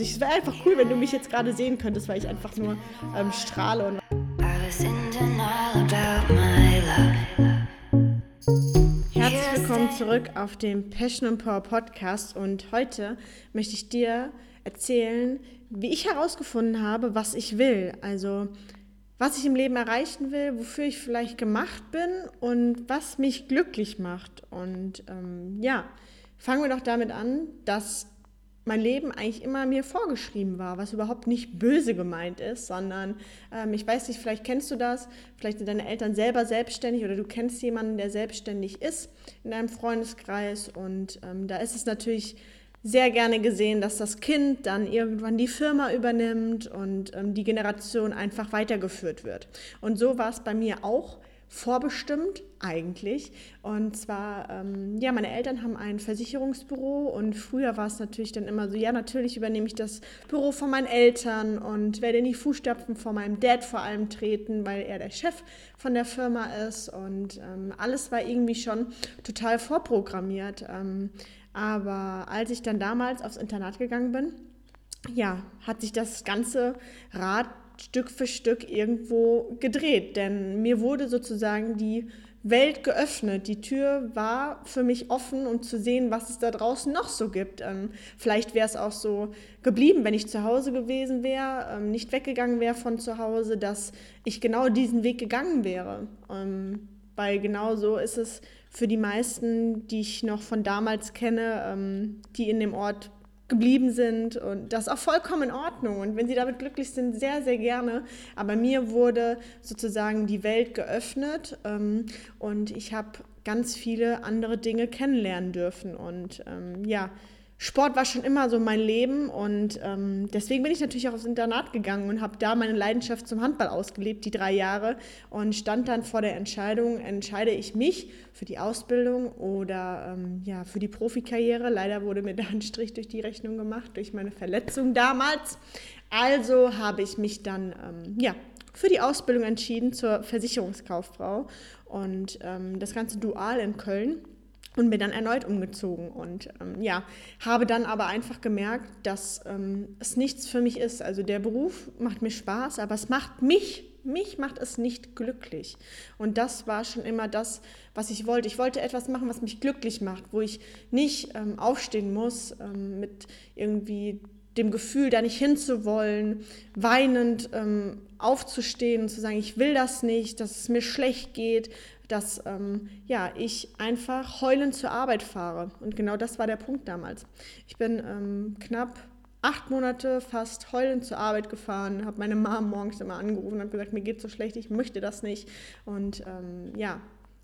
Es wäre einfach cool, wenn du mich jetzt gerade sehen könntest, weil ich einfach nur ähm, strahle. Und Herzlich willkommen zurück auf dem Passion and Power Podcast und heute möchte ich dir erzählen, wie ich herausgefunden habe, was ich will. Also was ich im Leben erreichen will, wofür ich vielleicht gemacht bin und was mich glücklich macht. Und ähm, ja, fangen wir doch damit an, dass mein Leben eigentlich immer mir vorgeschrieben war, was überhaupt nicht böse gemeint ist, sondern ähm, ich weiß nicht, vielleicht kennst du das, vielleicht sind deine Eltern selber selbstständig oder du kennst jemanden, der selbstständig ist in deinem Freundeskreis und ähm, da ist es natürlich sehr gerne gesehen, dass das Kind dann irgendwann die Firma übernimmt und ähm, die Generation einfach weitergeführt wird. Und so war es bei mir auch vorbestimmt eigentlich. Und zwar, ähm, ja, meine Eltern haben ein Versicherungsbüro und früher war es natürlich dann immer so, ja, natürlich übernehme ich das Büro von meinen Eltern und werde in die Fußstapfen von meinem Dad vor allem treten, weil er der Chef von der Firma ist und ähm, alles war irgendwie schon total vorprogrammiert. Ähm, aber als ich dann damals aufs Internat gegangen bin, ja, hat sich das ganze Rad Stück für Stück irgendwo gedreht, denn mir wurde sozusagen die Welt geöffnet. Die Tür war für mich offen und zu sehen, was es da draußen noch so gibt. Ähm, vielleicht wäre es auch so geblieben, wenn ich zu Hause gewesen wäre, ähm, nicht weggegangen wäre von zu Hause, dass ich genau diesen Weg gegangen wäre. Ähm, weil genau so ist es für die meisten, die ich noch von damals kenne, ähm, die in dem Ort geblieben sind und das ist auch vollkommen in Ordnung und wenn sie damit glücklich sind, sehr, sehr gerne. Aber mir wurde sozusagen die Welt geöffnet ähm, und ich habe ganz viele andere Dinge kennenlernen dürfen und ähm, ja, Sport war schon immer so mein Leben und ähm, deswegen bin ich natürlich auch aufs Internat gegangen und habe da meine Leidenschaft zum Handball ausgelebt, die drei Jahre und stand dann vor der Entscheidung, entscheide ich mich für die Ausbildung oder ähm, ja, für die Profikarriere. Leider wurde mir da ein Strich durch die Rechnung gemacht, durch meine Verletzung damals. Also habe ich mich dann ähm, ja, für die Ausbildung entschieden zur Versicherungskauffrau und ähm, das Ganze dual in Köln und bin dann erneut umgezogen und ähm, ja, habe dann aber einfach gemerkt, dass ähm, es nichts für mich ist. Also der Beruf macht mir Spaß, aber es macht mich, mich macht es nicht glücklich. Und das war schon immer das, was ich wollte. Ich wollte etwas machen, was mich glücklich macht, wo ich nicht ähm, aufstehen muss ähm, mit irgendwie dem Gefühl, da nicht hinzuwollen, weinend ähm, aufzustehen und zu sagen, ich will das nicht, dass es mir schlecht geht, dass ähm, ja, ich einfach heulend zur Arbeit fahre. Und genau das war der Punkt damals. Ich bin ähm, knapp acht Monate fast heulend zur Arbeit gefahren, habe meine Mom morgens immer angerufen und gesagt, mir geht so schlecht, ich möchte das nicht. Und ähm, ja,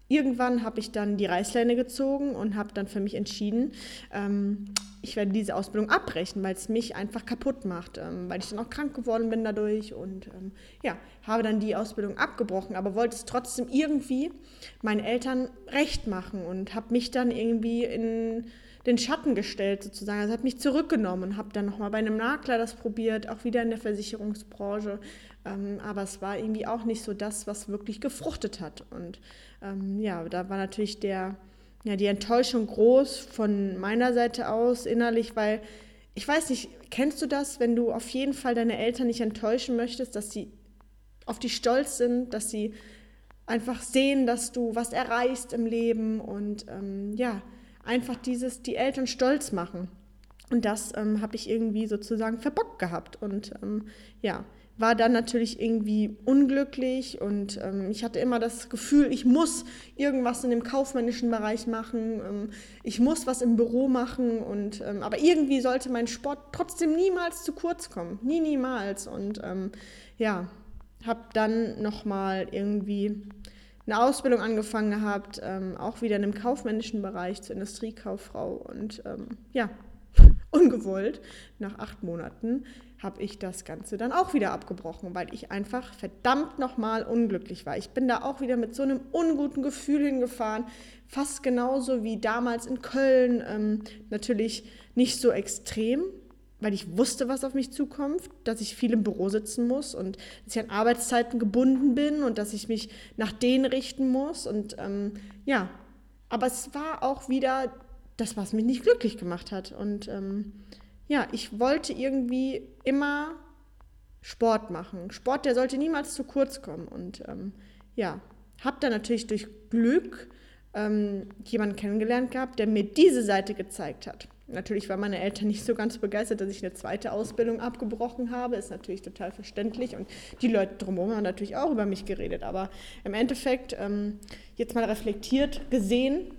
irgendwann habe ich dann die Reißleine gezogen und habe dann für mich entschieden, ähm, ich werde diese Ausbildung abbrechen, weil es mich einfach kaputt macht, ähm, weil ich dann auch krank geworden bin dadurch und ähm, ja, habe dann die Ausbildung abgebrochen, aber wollte es trotzdem irgendwie meinen Eltern recht machen und habe mich dann irgendwie in den Schatten gestellt sozusagen. Also habe mich zurückgenommen und habe dann nochmal bei einem Makler das probiert, auch wieder in der Versicherungsbranche. Ähm, aber es war irgendwie auch nicht so das, was wirklich gefruchtet hat. Und ähm, ja, da war natürlich der ja, die Enttäuschung groß von meiner Seite aus innerlich, weil ich weiß nicht, kennst du das, wenn du auf jeden Fall deine Eltern nicht enttäuschen möchtest, dass sie auf dich stolz sind, dass sie einfach sehen, dass du was erreichst im Leben und ähm, ja, einfach dieses, die Eltern stolz machen. Und das ähm, habe ich irgendwie sozusagen verbockt gehabt. Und ähm, ja, war dann natürlich irgendwie unglücklich. Und ähm, ich hatte immer das Gefühl, ich muss irgendwas in dem kaufmännischen Bereich machen, ähm, ich muss was im Büro machen. Und ähm, aber irgendwie sollte mein Sport trotzdem niemals zu kurz kommen, nie niemals. Und ähm, ja, habe dann noch mal irgendwie eine Ausbildung angefangen gehabt, ähm, auch wieder in dem kaufmännischen Bereich zur Industriekauffrau. Und ähm, ja, ungewollt nach acht Monaten habe ich das Ganze dann auch wieder abgebrochen, weil ich einfach verdammt nochmal unglücklich war. Ich bin da auch wieder mit so einem unguten Gefühl hingefahren, fast genauso wie damals in Köln. Ähm, natürlich nicht so extrem, weil ich wusste, was auf mich zukommt, dass ich viel im Büro sitzen muss und dass ich an Arbeitszeiten gebunden bin und dass ich mich nach denen richten muss. Und ähm, ja, aber es war auch wieder das, was mich nicht glücklich gemacht hat. Und ähm, ja, ich wollte irgendwie immer Sport machen. Sport, der sollte niemals zu kurz kommen. Und ähm, ja, habe dann natürlich durch Glück ähm, jemanden kennengelernt gehabt, der mir diese Seite gezeigt hat. Natürlich waren meine Eltern nicht so ganz begeistert, dass ich eine zweite Ausbildung abgebrochen habe. Ist natürlich total verständlich. Und die Leute drumherum haben natürlich auch über mich geredet. Aber im Endeffekt, ähm, jetzt mal reflektiert gesehen,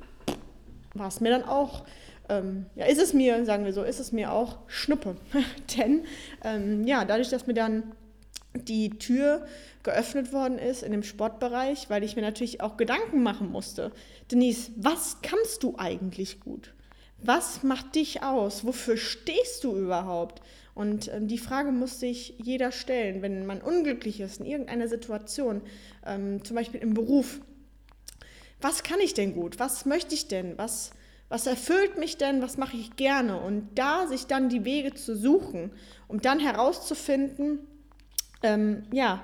war es mir dann auch, ähm, ja, ist es mir, sagen wir so, ist es mir auch Schnuppe. Denn, ähm, ja, dadurch, dass mir dann die Tür geöffnet worden ist in dem Sportbereich, weil ich mir natürlich auch Gedanken machen musste. Denise, was kannst du eigentlich gut? Was macht dich aus? Wofür stehst du überhaupt? Und ähm, die Frage muss sich jeder stellen, wenn man unglücklich ist in irgendeiner Situation, ähm, zum Beispiel im Beruf. Was kann ich denn gut? Was möchte ich denn? Was, was erfüllt mich denn? Was mache ich gerne? Und da sich dann die Wege zu suchen, um dann herauszufinden, ähm, ja,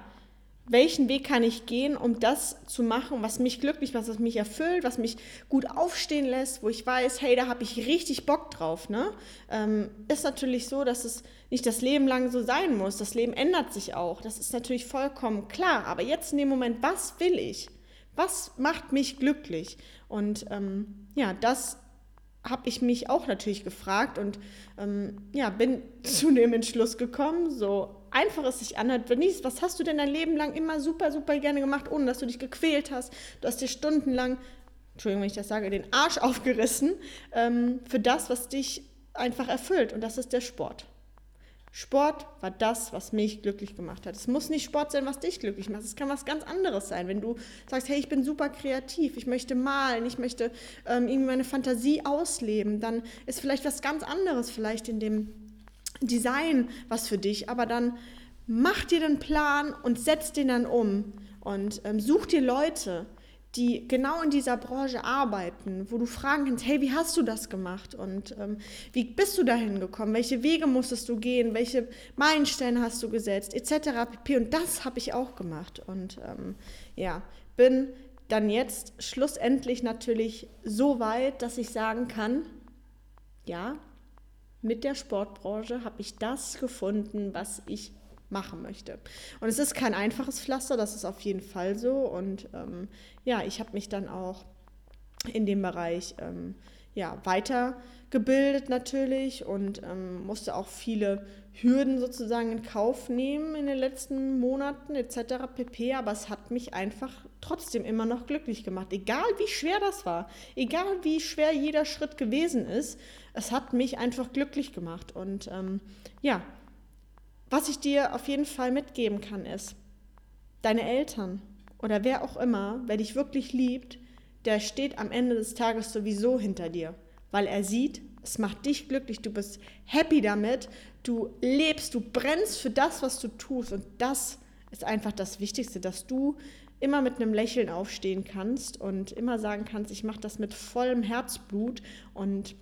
welchen Weg kann ich gehen, um das zu machen, was mich glücklich macht, was mich erfüllt, was mich gut aufstehen lässt, wo ich weiß, hey, da habe ich richtig Bock drauf. Ne? Ähm, ist natürlich so, dass es nicht das Leben lang so sein muss. Das Leben ändert sich auch. Das ist natürlich vollkommen klar. Aber jetzt in dem Moment, was will ich? Was macht mich glücklich? Und ähm, ja, das habe ich mich auch natürlich gefragt und ähm, ja, bin zu dem Entschluss gekommen, so einfach es sich anhört. Denise, was hast du denn dein Leben lang immer super, super gerne gemacht, ohne dass du dich gequält hast? Du hast dir stundenlang, Entschuldigung, wenn ich das sage, den Arsch aufgerissen ähm, für das, was dich einfach erfüllt. Und das ist der Sport. Sport war das, was mich glücklich gemacht hat. Es muss nicht Sport sein, was dich glücklich macht. Es kann was ganz anderes sein. Wenn du sagst, hey, ich bin super kreativ, ich möchte malen, ich möchte ähm, irgendwie meine Fantasie ausleben, dann ist vielleicht was ganz anderes vielleicht in dem Design was für dich. Aber dann mach dir den Plan und setz den dann um und ähm, such dir Leute, die genau in dieser Branche arbeiten, wo du fragen kannst, hey, wie hast du das gemacht und ähm, wie bist du dahin gekommen, welche Wege musstest du gehen, welche Meilensteine hast du gesetzt, etc. pp. Und das habe ich auch gemacht und ähm, ja, bin dann jetzt schlussendlich natürlich so weit, dass ich sagen kann, ja, mit der Sportbranche habe ich das gefunden, was ich machen möchte. Und es ist kein einfaches Pflaster, das ist auf jeden Fall so. Und ähm, ja, ich habe mich dann auch in dem Bereich ähm, ja, weitergebildet natürlich und ähm, musste auch viele Hürden sozusagen in Kauf nehmen in den letzten Monaten etc. pp. Aber es hat mich einfach trotzdem immer noch glücklich gemacht. Egal wie schwer das war, egal wie schwer jeder Schritt gewesen ist, es hat mich einfach glücklich gemacht. Und ähm, ja, was ich dir auf jeden Fall mitgeben kann, ist, deine Eltern oder wer auch immer, wer dich wirklich liebt, der steht am Ende des Tages sowieso hinter dir, weil er sieht, es macht dich glücklich, du bist happy damit, du lebst, du brennst für das, was du tust und das ist einfach das Wichtigste, dass du immer mit einem Lächeln aufstehen kannst und immer sagen kannst, ich mache das mit vollem Herzblut und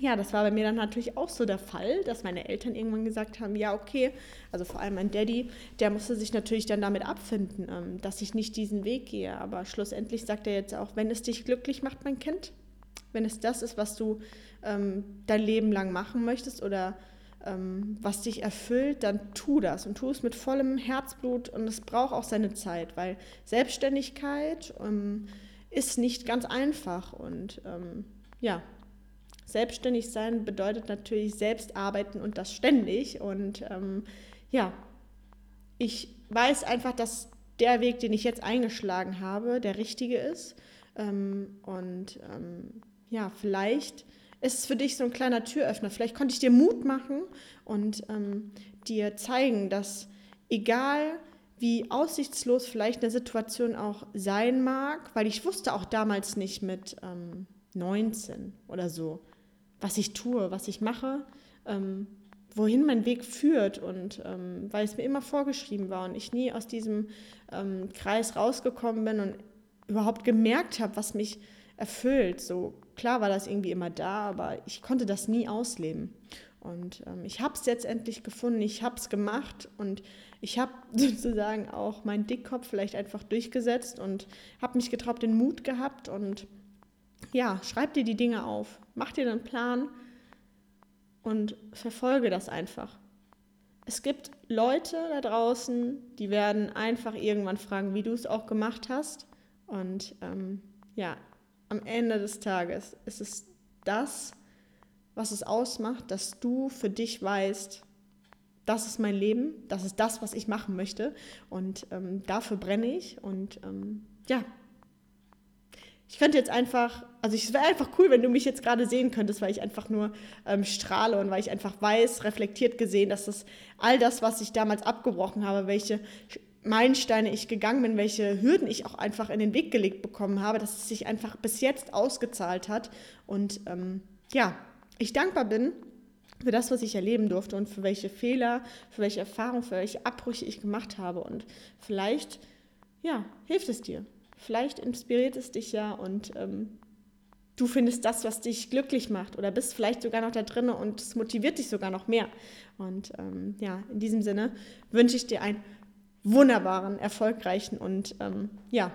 ja, das war bei mir dann natürlich auch so der Fall, dass meine Eltern irgendwann gesagt haben, ja, okay, also vor allem mein Daddy, der musste sich natürlich dann damit abfinden, ähm, dass ich nicht diesen Weg gehe. Aber schlussendlich sagt er jetzt auch, wenn es dich glücklich macht, mein Kind, wenn es das ist, was du ähm, dein Leben lang machen möchtest oder ähm, was dich erfüllt, dann tu das und tu es mit vollem Herzblut und es braucht auch seine Zeit, weil Selbstständigkeit ähm, ist nicht ganz einfach und ähm, ja, Selbstständig sein bedeutet natürlich selbst arbeiten und das ständig. Und ähm, ja, ich weiß einfach, dass der Weg, den ich jetzt eingeschlagen habe, der richtige ist. Ähm, und ähm, ja, vielleicht ist es für dich so ein kleiner Türöffner. Vielleicht konnte ich dir Mut machen und ähm, dir zeigen, dass egal wie aussichtslos vielleicht eine Situation auch sein mag, weil ich wusste auch damals nicht mit 19 ähm, oder so, was ich tue, was ich mache, ähm, wohin mein Weg führt und ähm, weil es mir immer vorgeschrieben war und ich nie aus diesem ähm, Kreis rausgekommen bin und überhaupt gemerkt habe, was mich erfüllt. So klar war das irgendwie immer da, aber ich konnte das nie ausleben. Und ähm, ich habe es jetzt endlich gefunden, ich habe es gemacht und ich habe sozusagen auch meinen Dickkopf vielleicht einfach durchgesetzt und habe mich getraut, den Mut gehabt und ja, schreib dir die Dinge auf, mach dir einen Plan und verfolge das einfach. Es gibt Leute da draußen, die werden einfach irgendwann fragen, wie du es auch gemacht hast. Und ähm, ja, am Ende des Tages ist es das, was es ausmacht, dass du für dich weißt, das ist mein Leben, das ist das, was ich machen möchte. Und ähm, dafür brenne ich. Und ähm, ja, ich könnte jetzt einfach, also es wäre einfach cool, wenn du mich jetzt gerade sehen könntest, weil ich einfach nur ähm, strahle und weil ich einfach weiß, reflektiert gesehen, dass das all das, was ich damals abgebrochen habe, welche Meilensteine ich gegangen bin, welche Hürden ich auch einfach in den Weg gelegt bekommen habe, dass es sich einfach bis jetzt ausgezahlt hat. Und ähm, ja, ich dankbar bin für das, was ich erleben durfte und für welche Fehler, für welche Erfahrungen, für welche Abbrüche ich gemacht habe. Und vielleicht, ja, hilft es dir. Vielleicht inspiriert es dich ja und ähm, du findest das, was dich glücklich macht oder bist vielleicht sogar noch da drin und es motiviert dich sogar noch mehr. Und ähm, ja, in diesem Sinne wünsche ich dir einen wunderbaren, erfolgreichen und ähm, ja,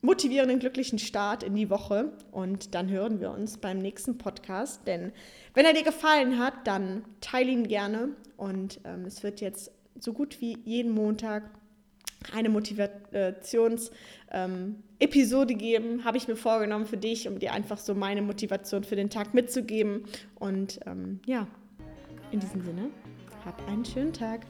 motivierenden, glücklichen Start in die Woche. Und dann hören wir uns beim nächsten Podcast. Denn wenn er dir gefallen hat, dann teile ihn gerne. Und ähm, es wird jetzt so gut wie jeden Montag eine Motivations-Episode ähm, geben, habe ich mir vorgenommen für dich, um dir einfach so meine Motivation für den Tag mitzugeben. Und ähm, ja, in diesem Sinne, hab einen schönen Tag.